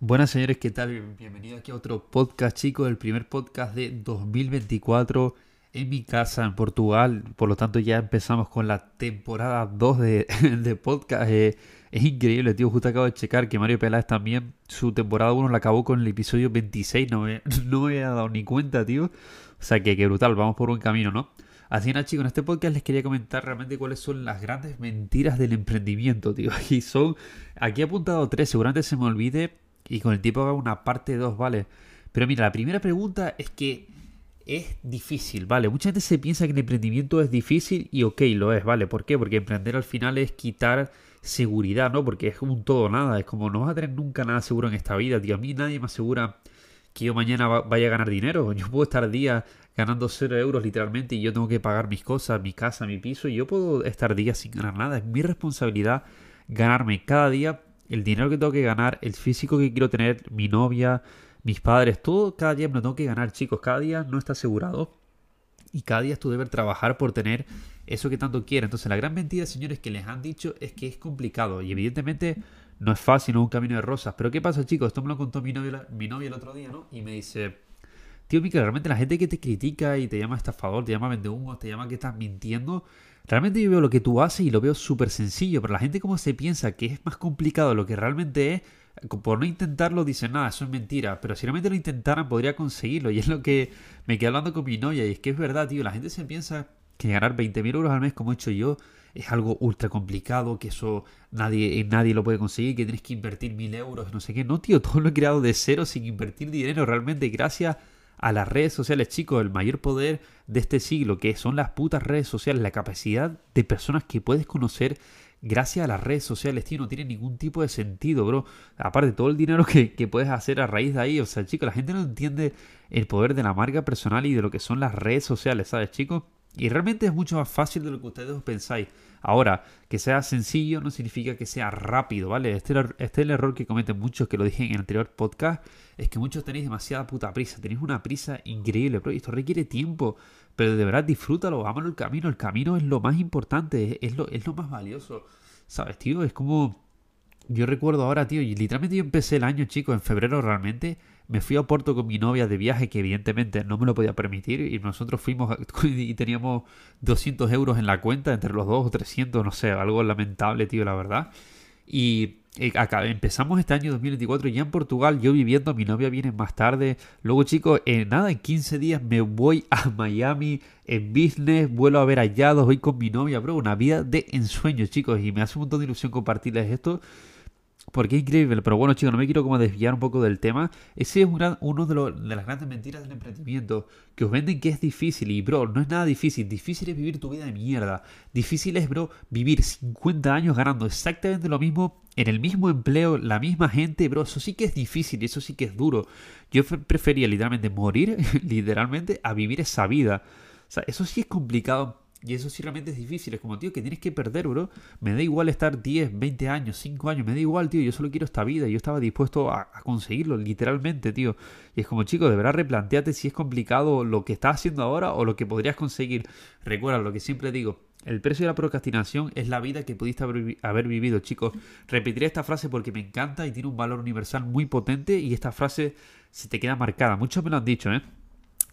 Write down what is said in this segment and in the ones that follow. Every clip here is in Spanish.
Buenas señores, ¿qué tal? Bienvenido aquí a otro podcast, chicos, el primer podcast de 2024 en mi casa en Portugal. Por lo tanto, ya empezamos con la temporada 2 de, de podcast. Eh, es increíble, tío. Justo acabo de checar que Mario Peláez también su temporada 1 la acabó con el episodio 26. No me, no me había dado ni cuenta, tío. O sea que, que brutal, vamos por buen camino, ¿no? Así nada, chicos, en este podcast les quería comentar realmente cuáles son las grandes mentiras del emprendimiento, tío. Aquí son, aquí he apuntado tres, seguramente se me olvide y con el tiempo haga una parte 2, ¿vale? Pero mira, la primera pregunta es que es difícil, ¿vale? Mucha gente se piensa que el emprendimiento es difícil y ok, lo es, ¿vale? ¿Por qué? Porque emprender al final es quitar seguridad, ¿no? Porque es un todo nada, es como no vas a tener nunca nada seguro en esta vida, tío. A mí nadie me asegura que yo mañana vaya a ganar dinero. Yo puedo estar días ganando cero euros literalmente y yo tengo que pagar mis cosas, mi casa, mi piso y yo puedo estar días sin ganar nada. Es mi responsabilidad ganarme cada día el dinero que tengo que ganar, el físico que quiero tener, mi novia, mis padres, todo cada día me lo tengo que ganar, chicos. Cada día no está asegurado. Y cada día tú debes trabajar por tener eso que tanto quieres. Entonces, la gran mentira, señores, que les han dicho es que es complicado. Y evidentemente no es fácil, no es un camino de rosas. Pero ¿qué pasa, chicos? Esto me lo contó mi novia, mi novia el otro día, ¿no? Y me dice, tío, Mica, realmente la gente que te critica y te llama estafador, te llama vendehumos, te llama que estás mintiendo, Realmente yo veo lo que tú haces y lo veo súper sencillo, pero la gente como se piensa que es más complicado lo que realmente es, por no intentarlo dicen, nada, eso es mentira, pero si realmente lo intentaran podría conseguirlo y es lo que me quedé hablando con mi novia y es que es verdad, tío, la gente se piensa que ganar 20.000 euros al mes como he hecho yo es algo ultra complicado, que eso nadie, nadie lo puede conseguir, que tienes que invertir mil euros, no sé qué. No, tío, todo lo he creado de cero sin invertir dinero, realmente gracias a las redes sociales, chicos, el mayor poder de este siglo, que son las putas redes sociales, la capacidad de personas que puedes conocer gracias a las redes sociales, tío, no tiene ningún tipo de sentido, bro. Aparte, todo el dinero que, que, puedes hacer a raíz de ahí, o sea, chicos, la gente no entiende el poder de la marca personal y de lo que son las redes sociales, ¿sabes, chicos? Y realmente es mucho más fácil de lo que ustedes pensáis. Ahora, que sea sencillo no significa que sea rápido, ¿vale? Este, este, es el error que cometen muchos, que lo dije en el anterior podcast, es que muchos tenéis demasiada puta prisa, tenéis una prisa increíble, pero esto requiere tiempo, pero de verdad disfrútalo, vámonos el camino, el camino es lo más importante, es lo, es lo más valioso, ¿sabes, tío? Es como... Yo recuerdo ahora, tío, y literalmente yo empecé el año, chico, en febrero realmente, me fui a Porto con mi novia de viaje, que evidentemente no me lo podía permitir, y nosotros fuimos y teníamos 200 euros en la cuenta, entre los dos o 300, no sé, algo lamentable, tío, la verdad. Y eh, acá, empezamos este año 2024 ya en Portugal, yo viviendo, mi novia viene más tarde. Luego, chicos, en nada, en 15 días me voy a Miami en business, vuelo a ver allá, voy con mi novia, bro, una vida de ensueño, chicos, y me hace un montón de ilusión compartirles esto porque es increíble, pero bueno chicos, no me quiero como desviar un poco del tema. Ese es uno de, de, las grandes mentiras del emprendimiento, que os venden que es difícil y bro, no es nada difícil. Difícil es vivir tu vida de mierda. Difícil es, bro, vivir 50 años ganando exactamente lo mismo, en el mismo empleo, la misma gente, bro. Eso sí que es difícil, eso sí que es duro. Yo prefería literalmente morir, literalmente, a vivir esa vida. O sea, eso sí es complicado y eso sí realmente es difícil. Es como, tío, que tienes que perder, bro. Me da igual estar 10, 20 años, 5 años. Me da igual, tío. Yo solo quiero esta vida. Yo estaba dispuesto a, conseguirlo, literalmente, tío. Y es como, chico, de verdad replanteate si es complicado lo que estás haciendo ahora o lo que podrías conseguir. Recuerda lo que siempre digo. El precio de la procrastinación es la vida que pudiste haber vivido, chicos. Repetiré esta frase porque me encanta y tiene un valor universal muy potente. Y esta frase se te queda marcada. Muchos me lo han dicho, ¿eh?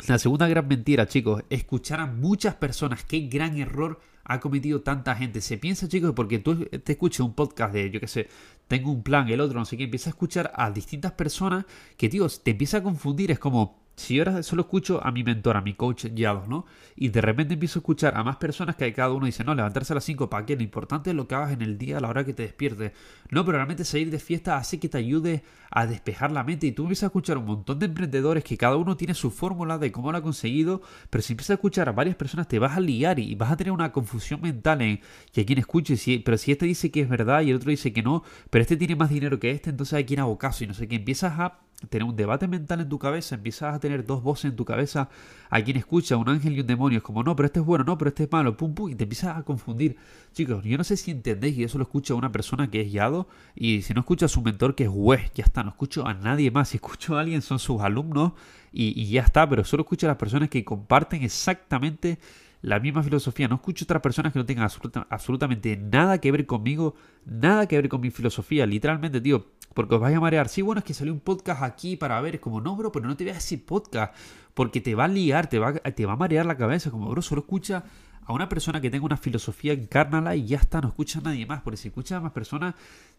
La segunda gran mentira, chicos, escuchar a muchas personas. Qué gran error ha cometido tanta gente. Se piensa, chicos, porque tú te escuchas un podcast de, yo qué sé, tengo un plan, el otro, no sé qué, empieza a escuchar a distintas personas que, tío, te empieza a confundir. Es como, si yo ahora solo escucho a mi mentor, a mi coach Yados, ¿no? Y de repente empiezo a escuchar a más personas que cada uno dice, no, levantarse a las 5, ¿para qué? Lo importante es lo que hagas en el día a la hora que te despiertes. No, pero realmente salir de fiesta hace que te ayude a despejar la mente. Y tú empiezas a escuchar un montón de emprendedores que cada uno tiene su fórmula de cómo lo ha conseguido, pero si empiezas a escuchar a varias personas te vas a liar y vas a tener una confusión mental en que a quien escuche, si, pero si este dice que es verdad y el otro dice que no, pero este tiene más dinero que este, entonces hay quien hago caso y no sé qué. Empiezas a tener un debate mental en tu cabeza, empiezas a tener dos voces en tu cabeza, a quien escucha un ángel y un demonio, es como, no, pero este es bueno, no, pero este es malo, pum, pum, y te empiezas a confundir. Chicos, yo no sé si entendéis y eso lo escucha una persona que es guiado, y si no escucha a su mentor que es juez, ya está, no escucho a nadie más, si escucho a alguien son sus alumnos y, ya está, pero solo escucho a las personas que comparten exactamente la misma filosofía. No escucho otras personas que no tengan absolutamente nada que ver conmigo, nada que ver con mi filosofía. Literalmente, tío, porque os vais a marear. Sí, bueno, es que salió un podcast aquí para ver, es como, no, bro, pero no te veas ese podcast, porque te va a liar, te va, te va a marear la cabeza, como, bro, solo escucha a una persona que tenga una filosofía, encárnala y ya está, no escucha a nadie más, porque si escuchas a más personas,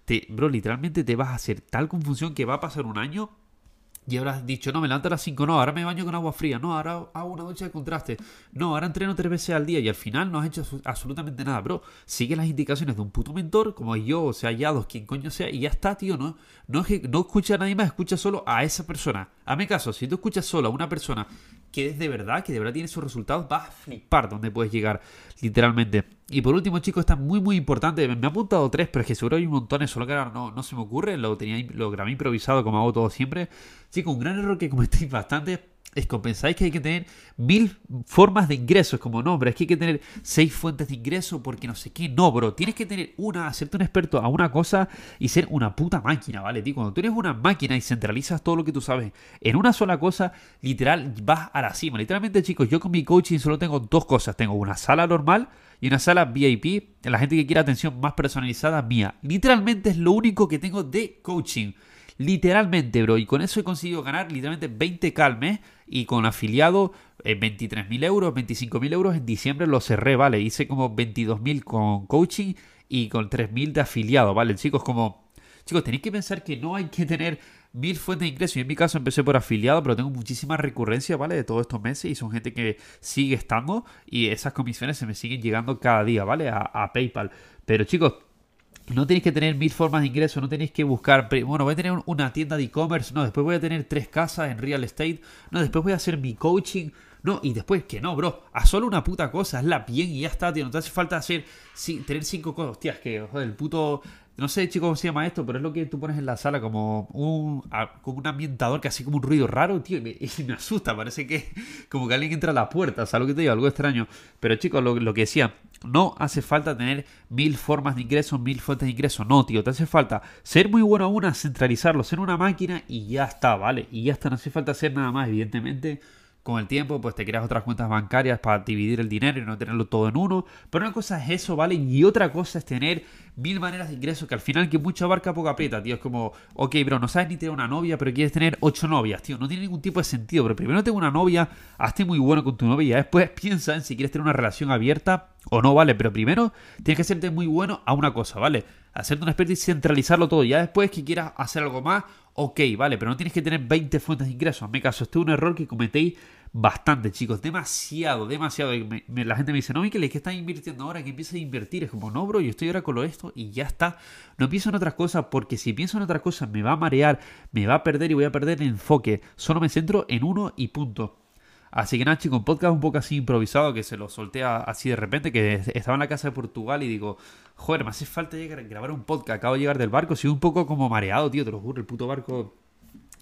te, bro, literalmente te vas a hacer tal confusión que va a pasar un año y habrás dicho, no, me levanto a las 5, no, ahora me baño con agua fría, no, ahora hago una ducha de contraste, no, ahora entreno tres veces al día y al final no has hecho absolutamente nada, bro. Sigue las indicaciones de un puto mentor, como yo, o sea, ya dos, quien coño sea, y ya está, tío, no, no, no escucha a nadie más, escucha solo a esa persona. Hazme caso, si tú escuchas solo a una persona que es de verdad, que de verdad tiene sus resultados, vas a flipar donde puedes llegar, literalmente. Y por último, chicos, está muy, muy importante. Me, ha apuntado tres, pero es que seguro hay un montón, solo que ahora no, no se me ocurre. Lo, tenía, lo grabé improvisado, como hago todo siempre. Chicos, un gran error que cometéis bastante es que hay que tener mil formas de ingresos, como no, pero es que hay que tener seis fuentes de ingreso porque no sé qué. No, bro, tienes que tener una, hacerte un experto a una cosa y ser una puta máquina, ¿vale? Tío, cuando tú eres una máquina y centralizas todo lo que tú sabes en una sola cosa, literal, vas a la cima. Literalmente, chicos, yo con mi coaching solo tengo dos cosas. Tengo una sala normal y una sala VIP, la gente que quiere atención más personalizada mía. Literalmente es lo único que tengo de coaching. Literalmente, bro. Y con eso he conseguido ganar literalmente 20 calmes. Y con afiliado, eh, 23.000 euros, 25.000 euros. En diciembre lo cerré, ¿vale? Hice como 22.000 con coaching y con 3.000 de afiliado, ¿vale? Chicos, como... Chicos, tenéis que pensar que no hay que tener mil fuentes de ingreso. Y en mi caso empecé por afiliado, pero tengo muchísima recurrencia, ¿vale? De todos estos meses y son gente que sigue estando y esas comisiones se me siguen llegando cada día, ¿vale? A PayPal. Pero chicos, no tenéis que tener mil formas de ingreso, no tenéis que buscar, bueno, voy a tener una tienda de e-commerce, no, después voy a tener tres casas en real estate, no, después voy a hacer mi coaching, no, y después que no, bro, haz solo una puta cosa, hazla bien y ya está, tío, no te hace falta hacer, tener cinco cosas, hostias, que, joder, el puto no sé, chicos, cómo se llama esto, pero es lo que tú pones en la sala como un, como un ambientador que hace como un ruido raro, tío, y me, asusta. Parece que como que alguien entra a la puerta, ¿sabes lo que te digo? Algo extraño. Pero chicos, lo que decía, no hace falta tener mil formas de ingreso, mil fuentes de ingreso. No, tío, te hace falta ser muy bueno a una, centralizarlo, ser una máquina y ya está, ¿vale? Y ya está, no hace falta hacer nada más, evidentemente con el tiempo, pues te creas otras cuentas bancarias para dividir el dinero y no tenerlo todo en uno. Pero una cosa es eso, ¿vale? Y otra cosa es tener mil maneras de ingresos que al final que mucha barca poco aprieta, tío. Es como, ok, bro, no sabes ni tener una novia, pero quieres tener ocho novias, tío. No tiene ningún tipo de sentido. Pero primero tengo una novia, hazte muy bueno con tu novia después piensa en si quieres tener una relación abierta o no, ¿vale? Pero primero tienes que hacerte muy bueno a una cosa, ¿vale? Hacerte un experto y centralizarlo todo. Ya después que quieras hacer algo más, ok, ¿vale? Pero no tienes que tener 20 fuentes de ingresos. Me caso, este es un error que cometéis bastante, chicos. Demasiado, demasiado. la gente me dice, no, Miquel, ¿qué estás invirtiendo ahora? Que empieza a invertir. Es como, no, bro, yo estoy ahora con lo esto y ya está. No pienso en otras cosas porque si pienso en otras cosas me va a marear, me va a perder y voy a perder el enfoque. Solo me centro en uno y punto. Así que nada, chicos, un podcast un poco así improvisado que se lo solté así de repente, que estaba en la casa de Portugal y digo, joder, me hace falta grabar un podcast. Acabo de llegar del barco, soy un poco como mareado, tío, te lo juro, el puto barco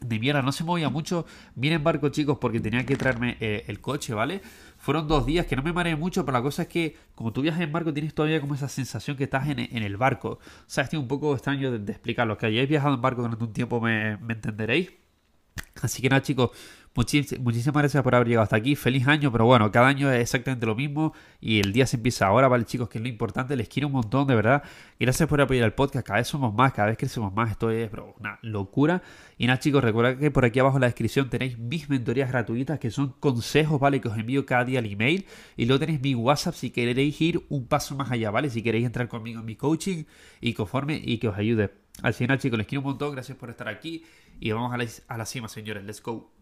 de mierda, no se movía mucho. Vine en barco, chicos, porque tenía que traerme eh, el coche, ¿vale? Fueron dos días que no me mareé mucho, pero la cosa es que, como tú viajas en barco, tienes todavía como esa sensación que estás en, el barco. O sea, estoy un poco extraño de, explicar. Los que hayáis viajado en barco durante un tiempo me, me entenderéis. Así que nada, chicos, muchísimas gracias por haber llegado hasta aquí. Feliz año, pero bueno, cada año es exactamente lo mismo y el día se empieza ahora, ¿vale, chicos? Que es lo importante. Les quiero un montón, de verdad. Gracias por apoyar el podcast. Cada vez somos más, cada vez crecemos más. Esto es una locura. Y nada, chicos, recuerda que por aquí abajo en la descripción tenéis mis mentorías gratuitas, que son consejos, ¿vale? Que os envío cada día al email. Y luego tenéis mi WhatsApp si queréis ir un paso más allá, ¿vale? Si queréis entrar conmigo en mi coaching y conforme y que os ayude. Al final, chicos, les quiero un montón. Gracias por estar aquí. Y vamos a la, a la cima, señores. Let's go.